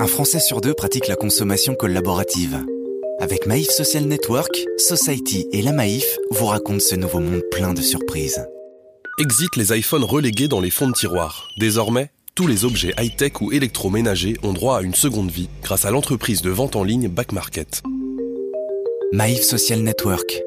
Un Français sur deux pratique la consommation collaborative. Avec Maïf Social Network, Society et la Maïf vous racontent ce nouveau monde plein de surprises. Exit les iPhones relégués dans les fonds de tiroir. Désormais, tous les objets high-tech ou électroménagers ont droit à une seconde vie grâce à l'entreprise de vente en ligne Back Market. Maïf Social Network.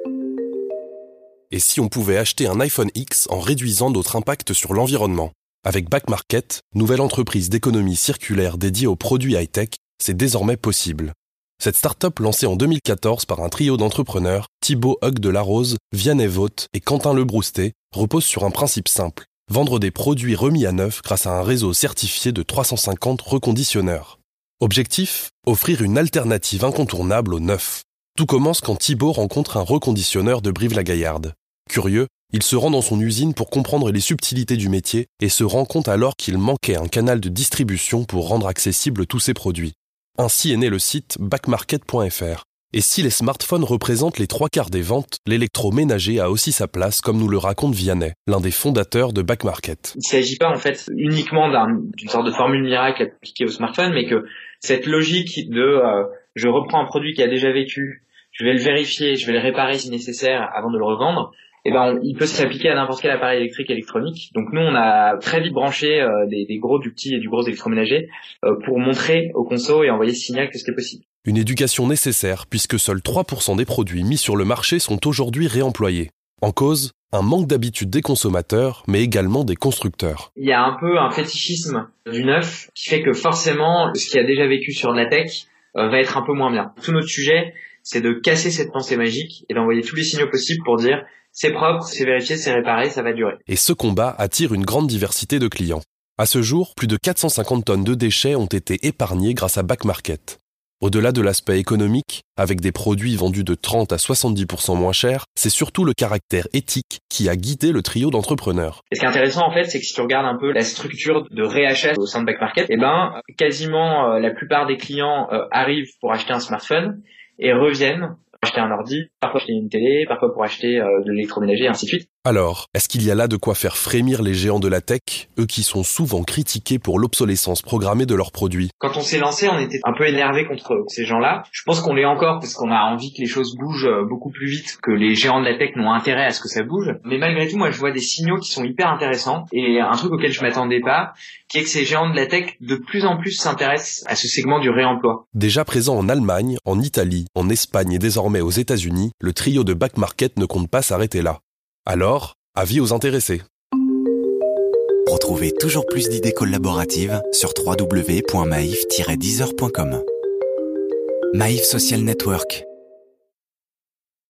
Et si on pouvait acheter un iPhone X en réduisant notre impact sur l'environnement? Avec Back Market, nouvelle entreprise d'économie circulaire dédiée aux produits high-tech, c'est désormais possible. Cette start-up lancée en 2014 par un trio d'entrepreneurs, Thibaut Hug de Larose, Vianney Vaught et Quentin Lebroustet, repose sur un principe simple. Vendre des produits remis à neuf grâce à un réseau certifié de 350 reconditionneurs. Objectif Offrir une alternative incontournable au neuf. Tout commence quand Thibaut rencontre un reconditionneur de Brive-la-Gaillarde. Curieux, il se rend dans son usine pour comprendre les subtilités du métier et se rend compte alors qu'il manquait un canal de distribution pour rendre accessibles tous ses produits. Ainsi est né le site backmarket.fr. Et si les smartphones représentent les trois quarts des ventes, l'électroménager a aussi sa place, comme nous le raconte Vianney, l'un des fondateurs de Backmarket. Il ne s'agit pas en fait uniquement d'une sorte de formule miracle appliquée au smartphone, mais que cette logique de euh, je reprends un produit qui a déjà vécu, je vais le vérifier, je vais le réparer si nécessaire avant de le revendre, eh ben, il peut s'appliquer à n'importe quel appareil électrique électronique. Donc nous, on a très vite branché euh, des, gros, du petit et du gros électroménager euh, pour montrer au conso et envoyer ce signal que c'était possible. Une éducation nécessaire puisque seuls 3% des produits mis sur le marché sont aujourd'hui réemployés. En cause, un manque d'habitude des consommateurs, mais également des constructeurs. Il y a un peu un fétichisme du neuf qui fait que forcément, ce qui a déjà vécu sur la tech euh, va être un peu moins bien. Tout notre sujet, c'est de casser cette pensée magique et d'envoyer tous les signaux possibles pour dire c'est propre, c'est vérifié, c'est réparé, ça va durer. Et ce combat attire une grande diversité de clients. À ce jour, plus de 450 tonnes de déchets ont été épargnées grâce à Back Market. Au-delà de l'aspect économique, avec des produits vendus de 30 à 70% moins chers, c'est surtout le caractère éthique qui a guidé le trio d'entrepreneurs. Et ce qui est intéressant en fait, c'est que si tu regardes un peu la structure de réachat au sein de Back Market, eh ben quasiment euh, la plupart des clients euh, arrivent pour acheter un smartphone et reviennent acheter un ordi, parfois acheter une télé, parfois pour acheter euh, de l'électroménager, et ainsi de suite. Alors, est-ce qu'il y a là de quoi faire frémir les géants de la tech, eux qui sont souvent critiqués pour l'obsolescence programmée de leurs produits? Quand on s'est lancé, on était un peu énervé contre ces gens-là. Je pense qu'on l'est encore parce qu'on a envie que les choses bougent euh, beaucoup plus vite, que les géants de la tech n'ont intérêt à ce que ça bouge. Mais malgré tout, moi, je vois des signaux qui sont hyper intéressants et un truc auquel je m'attendais pas, qui est que ces géants de la tech de plus en plus s'intéressent à ce segment du réemploi. Déjà présent en Allemagne, en Italie, en Espagne et désormais aux États-Unis, le trio de Back Market ne compte pas s'arrêter là. Alors, avis aux intéressés. Retrouvez toujours plus d'idées collaboratives sur www.maif-deezer.com. Maïf Social Network